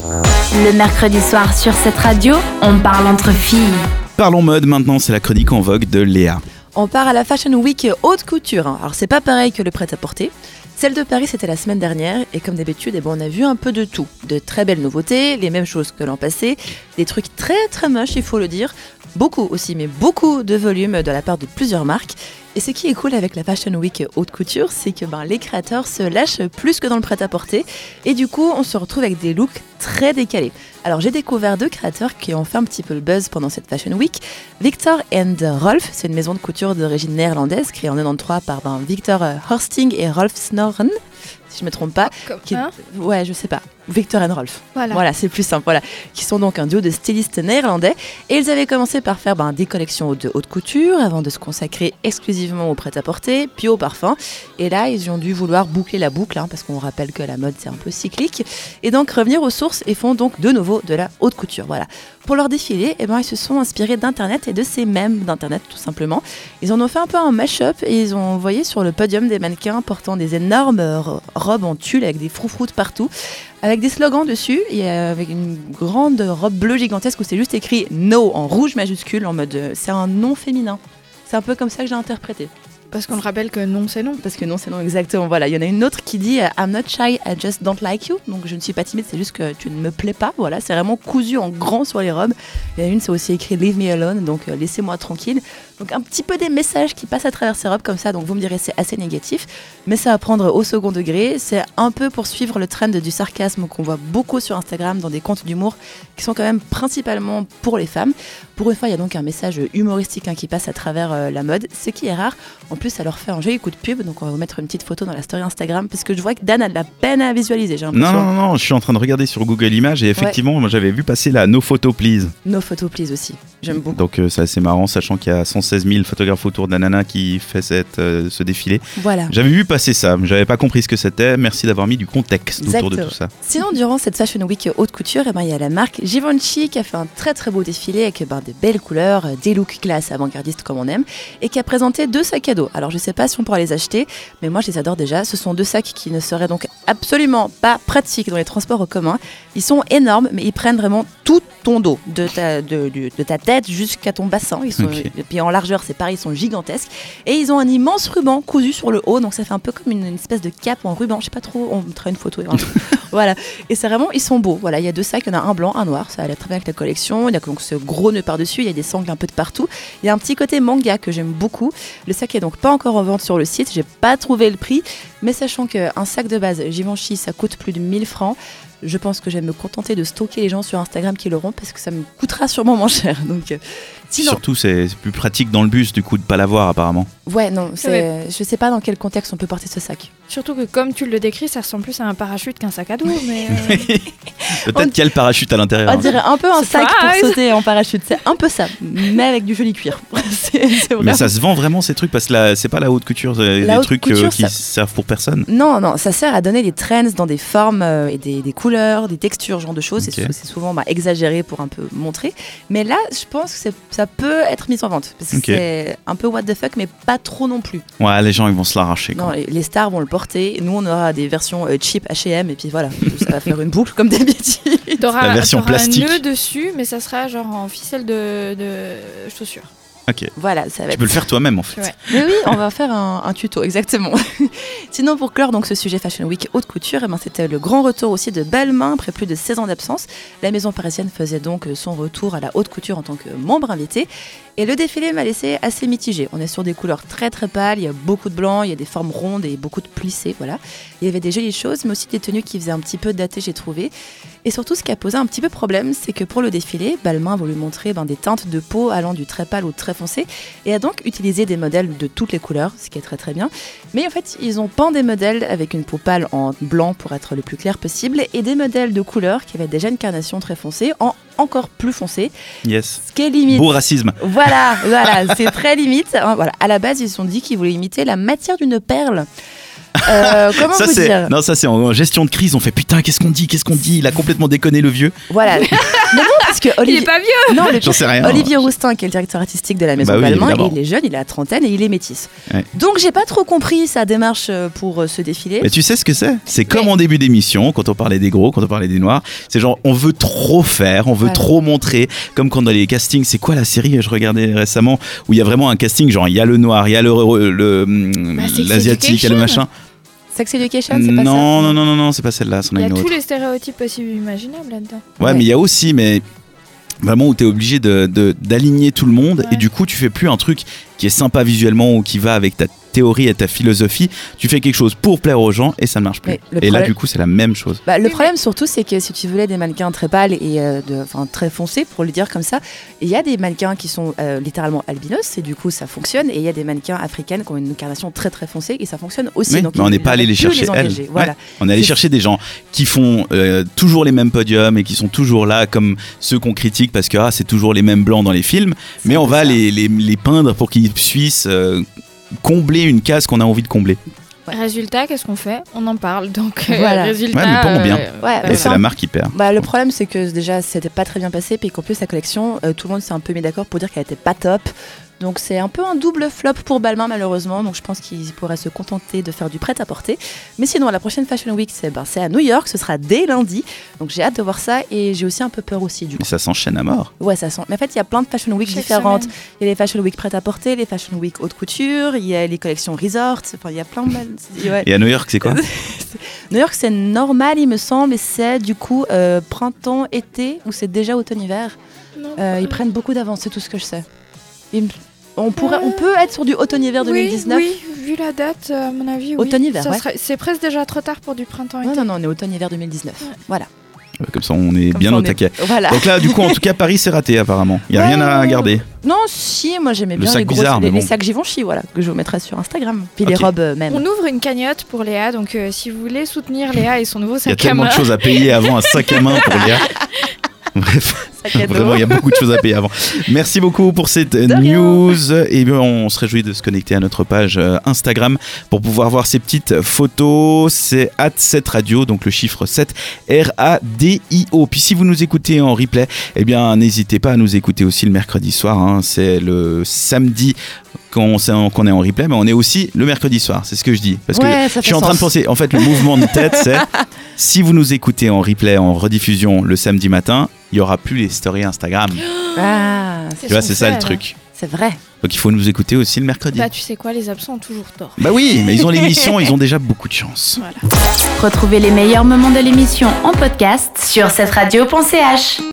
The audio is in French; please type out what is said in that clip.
Le mercredi soir sur cette radio, on parle entre filles. Parlons mode maintenant, c'est la chronique en vogue de Léa. On part à la Fashion Week haute couture. Alors c'est pas pareil que le prêt-à-porter. Celle de Paris c'était la semaine dernière et comme d'habitude eh ben, on a vu un peu de tout. De très belles nouveautés, les mêmes choses que l'an passé, des trucs très très moches il faut le dire, beaucoup aussi mais beaucoup de volume de la part de plusieurs marques. Et ce qui est cool avec la Fashion Week haute couture, c'est que ben, les créateurs se lâchent plus que dans le prêt-à-porter et du coup on se retrouve avec des looks très décalés. Alors j'ai découvert deux créateurs qui ont fait un petit peu le buzz pendant cette Fashion Week. Victor and Rolf, c'est une maison de couture d'origine néerlandaise créée en 93 par ben, Victor euh, Horsting et Rolf Snorren, si je me trompe pas. Comme Qui-. Ouais, je sais pas. Victor and Rolf. Voilà. Voilà, c'est plus simple. Voilà, qui sont donc un duo de stylistes néerlandais. Et ils avaient commencé par faire ben, des collections de haute couture avant de se consacrer exclusivement au prêt-à-porter, puis au parfum. Et là, ils ont dû vouloir boucler la boucle, hein, parce qu'on rappelle que la mode c'est un peu cyclique, et donc revenir aux sources et font donc de nouveau de la haute couture. Voilà. Pour leur défilé, eh ben, ils se sont inspirés d'Internet et de ces mêmes d'Internet tout simplement. Ils en ont fait un peu un mash-up et ils ont envoyé sur le podium des mannequins portant des énormes ro- robes en tulle avec des froufroutes partout, avec des slogans dessus et avec une grande robe bleue gigantesque où c'est juste écrit No en rouge majuscule en mode euh, c'est un nom féminin. C'est un peu comme ça que j'ai interprété. Parce qu'on le rappelle que non, c'est non. Parce que non, c'est non, exactement. Voilà, il y en a une autre qui dit euh, I'm not shy, I just don't like you. Donc je ne suis pas timide, c'est juste que tu ne me plais pas. Voilà, c'est vraiment cousu en grand sur les robes. Il y en a une, c'est aussi écrit Leave me alone, donc euh, laissez-moi tranquille. Donc un petit peu des messages qui passent à travers ces robes comme ça. Donc vous me direz, c'est assez négatif. Mais ça va prendre au second degré. C'est un peu pour suivre le trend du sarcasme qu'on voit beaucoup sur Instagram dans des comptes d'humour qui sont quand même principalement pour les femmes. Pour une fois, il y a donc un message humoristique hein, qui passe à travers euh, la mode, ce qui est rare. En plus, ça leur fait un joli coup de pub. Donc, on va vous mettre une petite photo dans la story Instagram parce que je vois que Dan a de la peine à visualiser. J'ai Non, non, non, je suis en train de regarder sur Google Images et effectivement, moi j'avais vu passer la No Photo Please. Nos photos, please aussi. J'aime beaucoup. Donc euh, c'est assez marrant, sachant qu'il y a 116 000 photographes autour d'Anana qui fait cette, euh, ce défilé. Voilà. J'avais vu passer ça, mais j'avais pas compris ce que c'était. Merci d'avoir mis du contexte autour de tout ça. Sinon, durant cette Fashion Week haute couture, eh ben, il y a la marque Givenchy qui a fait un très très beau défilé avec ben, des belles couleurs, euh, des looks classe avant-gardistes comme on aime, et qui a présenté deux sacs à dos. Alors, je sais pas si on pourra les acheter, mais moi je les adore déjà. Ce sont deux sacs qui ne seraient donc absolument pas pratiques dans les transports en commun. Ils sont énormes, mais ils prennent vraiment tout ton dos, de ta, de, du- de ta tête jusqu'à ton bassin. Ils sont. Et puis en largeur, c'est pareil, ils sont gigantesques. Et ils ont un immense ruban cousu sur le haut, donc ça fait un peu comme une, une espèce de cape en ruban. Je sais pas trop, on mettra une photo. voilà. Et c'est vraiment, ils sont beaux. Voilà, il y a deux sacs, il y en a un blanc, un noir. Ça allait très bien avec la collection. Il y a donc ce gros nœud par-dessus, il y a des sangles un peu de partout. Il y a un petit côté manga que j'aime beaucoup. Le sac est donc pas encore en vente sur le site. J'ai pas trouvé le prix, mais sachant qu'un sac de base Givenchy, ça coûte plus de 1000 francs. Je pense que je vais me contenter de stocker les gens sur Instagram qui l'auront parce que ça me coûtera sûrement moins cher. Euh, sinon, Surtout, c'est plus pratique dans le bus, du coup, de pas l'avoir apparemment. ouais, non, Ouais. je sais pas dans quel contexte on peut porter ce sac. Surtout que comme tu le décris, ça ressemble plus à un parachute qu'un sac à dos. Mais euh, Peut-être qu'il y a le parachute à l'intérieur. On dirait un peu un sac pour sauter en parachute. C'est un peu ça, mais avec du joli cuir. Mais ça se vend vraiment ces trucs parce que c'est pas la haute couture, c'est La des haute trucs couture, euh, qui ça- servent pour personne. Non, non, ça sert à donner des trends dans des formes euh, et des, des couleurs, des textures, ce genre de choses. C'est souvent bah, exagéré pour un peu montrer. Mais là, je pense que c'est- ça peut être mis en vente. Parce que c'est un peu what the fuck, mais pas trop non plus. Ouais, les gens ils vont se l'arracher. Non, les, les stars vont le porter. Nous, on aura des versions euh, cheap H&M. Et puis voilà, ça va faire une boucle comme d'habitude. t'auras La version plastique. un nœud dessus, mais ça sera genre en ficelle de, de chaussure. Ok. Voilà, ça va Tu être peux le faire toi-même en fait. Ouais. Mais oui, on va faire un, un tuto, exactement. Sinon, pour clore donc ce sujet Fashion Week haute couture, eh ben, c'était le grand retour aussi de Balmain après plus de 16 ans d'absence. La maison parisienne faisait donc son retour à la haute couture en tant que membre invité. Et le défilé m'a laissé assez mitigé. On est sur des couleurs très très pâles, il y a beaucoup de blanc, il y a des formes rondes et beaucoup de plissés, voilà. Il y avait des jolies choses, mais aussi des tenues qui faisaient un petit peu dater, j'ai trouvé. Et surtout, ce qui a posé un petit peu problème, c'est que pour le défilé, Balmain a voulu montrer ben, des teintes de peau allant du très pâle au très foncé et a donc utilisé des modèles de toutes les couleurs, ce qui est très très bien. Mais en fait, ils ont peint des modèles avec une peau pâle en blanc pour être le plus clair possible et des modèles de couleurs qui avaient déjà une carnation très foncée en encore plus foncé, Yes. ce qui est limite. Beau racisme. Voilà, voilà, c'est très limite. Hein, Voilà, à la base, ils se sont dit qu'ils voulaient imiter la matière d'une perle. Euh, comment Ça vous dire non ça c'est en gestion de crise on fait putain qu'est-ce qu'on dit qu'est-ce qu'on dit? Il a complètement déconné le vieux Voilà, Mais non, parce que Il Olivier. est pas vieux Non, le J'en sais rien. Olivier Roustin, qui est le directeur artistique de la Maison Bah oui, il est jeune, il a la trentaine et il est métis. Ouais. Donc j'ai pas trop compris sa démarche euh, pour euh, ce défilé. Mais tu sais ce que c'est? C'est comme en début d'émission, quand on parlait des gros, quand on parlait des noirs. C'est genre, on veut trop faire, on veut trop montrer. Comme quand dans les castings, c'est quoi la série? Je regardais récemment où il y a vraiment un casting, genre il y a le noir, il y a le le- Bah, l'asiatique, il y a le machin. Sex Education, c'est pas ça Non, non, non, non, non, c'est pas celle-là, Il y a une tous autre. les stéréotypes possibles et imaginables là-dedans. Ouais, Ouais. mais il y a aussi, mais vraiment où tu es obligé de- de- d'aligner tout le monde Ouais. et du coup tu fais plus un truc qui est sympa visuellement ou qui va avec ta théorie et ta philosophie, tu fais quelque chose pour plaire aux gens et ça ne marche plus. Mais Et là du coup c'est la même chose. Bah, le problème surtout, c'est que si tu voulais des mannequins très pâles et euh, de, très foncés, pour le dire comme ça, il y a des mannequins qui sont euh, littéralement albinos et du coup ça fonctionne. Et il y a des mannequins africaines qui ont une incarnation très très foncée et ça fonctionne aussi. Oui, Donc, mais on n'est pas allé les chercher elles. engager. Ouais. Voilà. On est allé chercher des gens qui font euh, toujours les mêmes podiums et qui sont toujours là comme ceux qu'on critique parce que ah, c'est toujours les mêmes blancs dans les films, mais on va les, les peindre pour qu'ils puissent euh, combler une case qu'on a envie de combler. Ouais. Résultat, qu'est-ce qu'on fait? On en parle. Donc, euh, Voilà. résultat. Ouais, mais pas en bien. euh, Ouais, Et c'est la marque qui perd. Bah, le problème, c'est que déjà, c'était pas très bien passé, puis qu'en plus, la collection, euh, tout le monde s'est un peu mis d'accord pour dire qu'elle était pas top. Donc, c'est un peu un double flop pour Balmain, malheureusement. Donc, je pense qu'ils pourraient se contenter de faire du prêt-à-porter. Mais sinon, la prochaine Fashion Week, c'est ben, c'est à New York, ce sera dès lundi. Donc, j'ai hâte de voir ça et j'ai aussi un peu peur aussi, du coup. Mais ça s'enchaîne à mort. Ouais, ça sent. Mais en fait, il y a plein de Fashion Week Chaque différentes. semaine. Il y a les Fashion Week prêt-à-porter, les Fashion Week haute couture, il y a les collections resort. Enfin, il y a plein de. ouais. Et à New York, c'est quoi New York, c'est normal, il me semble, et c'est du coup euh, printemps-été ou c'est déjà automne-hiver. Euh, ils prennent beaucoup d'avance, c'est tout ce que je sais. Il me- On, pourrait, on peut être sur du automne-hiver 2019 Oui, oui, vu la date, euh, à mon avis, oui. Automne-hiver, ouais. C'est presque déjà trop tard pour du printemps. Non, non, non, on est automne-hiver 2019. Voilà. Comme ça, on est Comme bien ça, au est- taquet. Voilà. Donc là, du coup, en tout cas, Paris, c'est raté apparemment. Il n'y a rien à Ouais. garder. Non, si, moi j'aimais Le bien sac les, grosses- bizarre, les, les bon. sacs Givenchy, voilà, que je vous mettrai sur Instagram. Puis les robes euh, même. On ouvre une cagnotte pour Léa, donc euh, si vous voulez soutenir Léa et son nouveau Il y a sac à tellement main. de choses à payer avant un sac à main pour Léa. Bref, Sac à. Vraiment, il y a beaucoup de choses à payer avant. Merci beaucoup pour cette news. Et bien, on se réjouit de se connecter à notre page euh, Instagram pour pouvoir voir ces petites photos. C'est at 7 radio, donc le chiffre 7, R-A-D-I-O. Puis si vous nous écoutez en replay, eh bien, n'hésitez pas à nous écouter aussi le mercredi soir. hein. C'est le samedi qu'on est en replay, mais on est aussi le mercredi soir. C'est ce que je dis. Parce que Ouais, je suis en train de penser, en fait, le mouvement de tête, c'est si vous nous écoutez en replay, en rediffusion le samedi matin, il n'y aura plus les stories Instagram. Ah, Tu vois, c'est ça le truc. c'est vrai. Donc il faut nous écouter aussi le mercredi. Bah, tu sais quoi, les absents ont toujours tort. Bah oui, mais ils ont l'émission, ils ont déjà beaucoup de chance. Retrouvez les meilleurs moments de l'émission en podcast sur cette radio.ch.